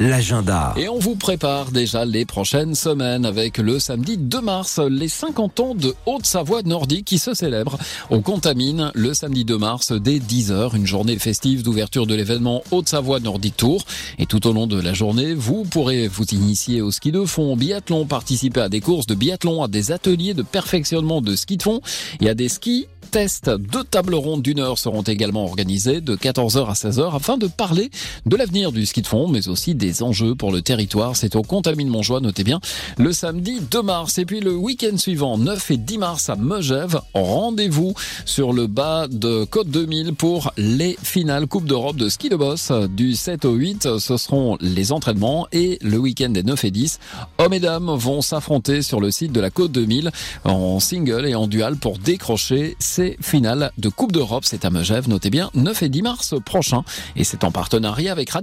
l'agenda. Et on vous prépare déjà les prochaines semaines avec le samedi 2 mars, les 50 ans de Haute-Savoie nordique qui se célèbre au Contamine le samedi 2 mars dès 10h, une journée festive d'ouverture de l'événement Haute-Savoie Nordique Tour. Et tout au long de la journée, vous pourrez vous initier au ski de fond, biathlon, participer à des courses de biathlon, à des ateliers de perfectionnement de ski de fond et à des skis tests. Deux tables rondes d'une heure seront également organisées de 14h à 16h afin de parler de l'avenir du ski de fond, mais aussi des enjeux pour le territoire. C'est au Contamine Montjoie, notez bien, le samedi 2 mars. Et puis le week-end suivant, 9 et 10 mars à Megève, rendez-vous sur le bas de Côte 2000 pour les finales Coupe d'Europe de ski de boss du 7 au 8. Ce seront les entraînements et le week-end des 9 et 10. Hommes et dames vont s'affronter sur le site de la Côte 2000 en single et en dual pour décrocher ces finales de Coupe d'Europe. C'est à Megève, notez bien, 9 et 10 mars prochain. Et c'est en partenariat avec Radio